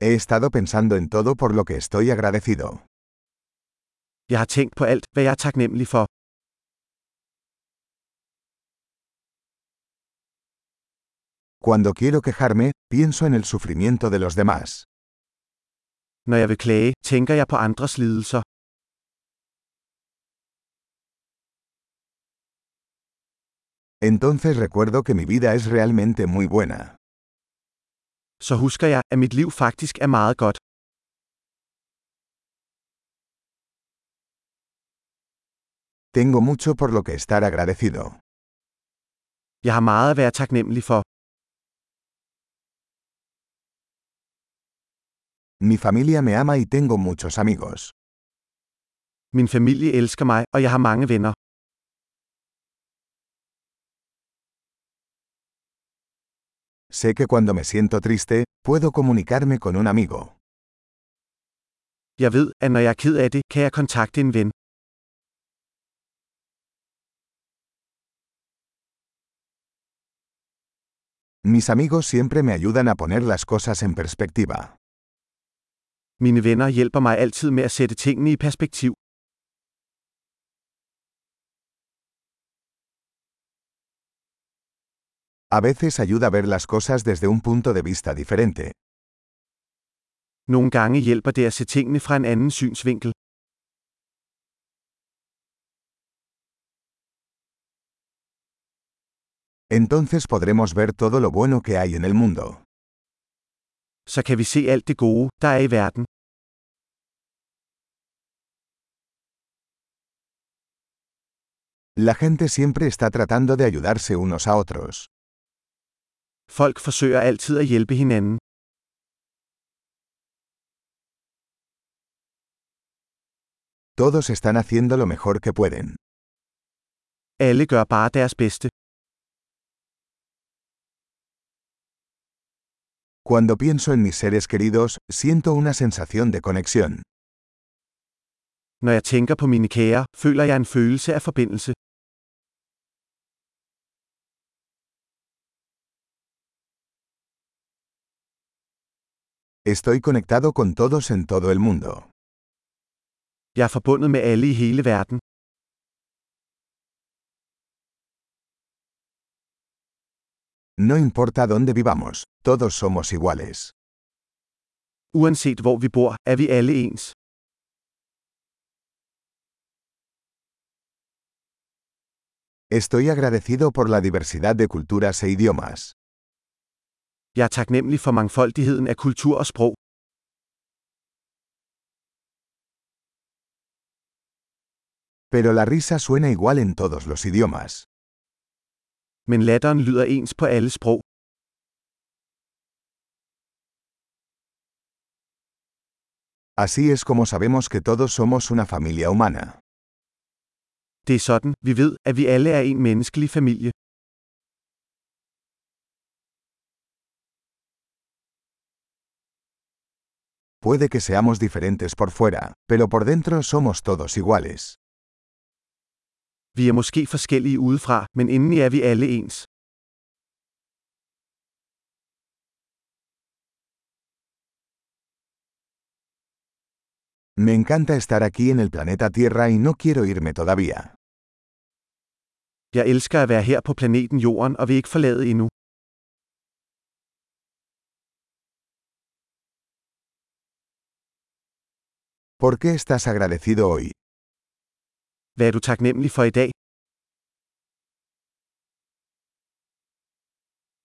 He estado pensando en todo por lo que estoy agradecido. Jeg har tænkt på alt, hvad jeg er taknemmelig for. Cuando quiero quejarme, pienso en el sufrimiento de los demás. Når jeg vil klage, tænker jeg på andres lidelser. Entonces recuerdo que mi vida es realmente muy buena. Så husker jeg, at mit liv faktisk er meget godt. Tengo mucho por lo que estar agradecido. Jeg har meget at være taknemmelig for. Mi familia me ama y tengo muchos amigos. Min familie elsker mig, og jeg har mange venner. Sé que cuando me siento triste, puedo comunicarme con un amigo. Jeg ved, at når jeg er ked af det, kan jeg kontakte en ven. Mis amigos siempre me ayudan a poner las cosas en perspectiva. Mine venner hjælper mig altid med at sætte tingene i perspektiv. A veces ayuda a ver las cosas desde un punto de vista diferente. Nogle gange hjælper det at se tingene fra en anden synsvinkel. Entonces podremos ver todo lo bueno que hay en el mundo. Så kan vi se alt det gode, der er i verden. La gente siempre está tratando de ayudarse unos a otros. Folk forsøger altid at hjælpe hinanden. Todos están haciendo lo mejor que pueden. Alle gør bare deres bedste. Cuando pienso en mis seres queridos, siento una sensación de conexión. Når jeg tænker på mine kære, føler jeg en følelse af forbindelse. Estoy conectado con todos en todo el mundo. Jeg er forbundet med alle i hele verden. No importa dónde vivamos, todos somos iguales. Uanset hvor vi bor, er vi alle ens. Estoy agradecido por la diversidad de culturas e idiomas. Jeg er taknemmelig for mangfoldigheden af kultur og sprog. Pero la risa suena igual en todos los idiomas. Men latteren lyder ens på alle sprog. Así es como sabemos que todos somos una familia humana. Det er sådan, vi ved, at vi alle er en menneskelig familie. Puede que seamos diferentes por fuera, pero por dentro somos todos iguales. Vi er måske forskellige udefra, men indeni er vi alle ens. Me encanta estar aquí en el planeta Tierra y no quiero irme todavía. Jeg elsker at være her på planeten Jorden og vil ikke forlade endnu. ¿Por qué estás agradecido hoy? Hvad er du taknemmelig for i dag?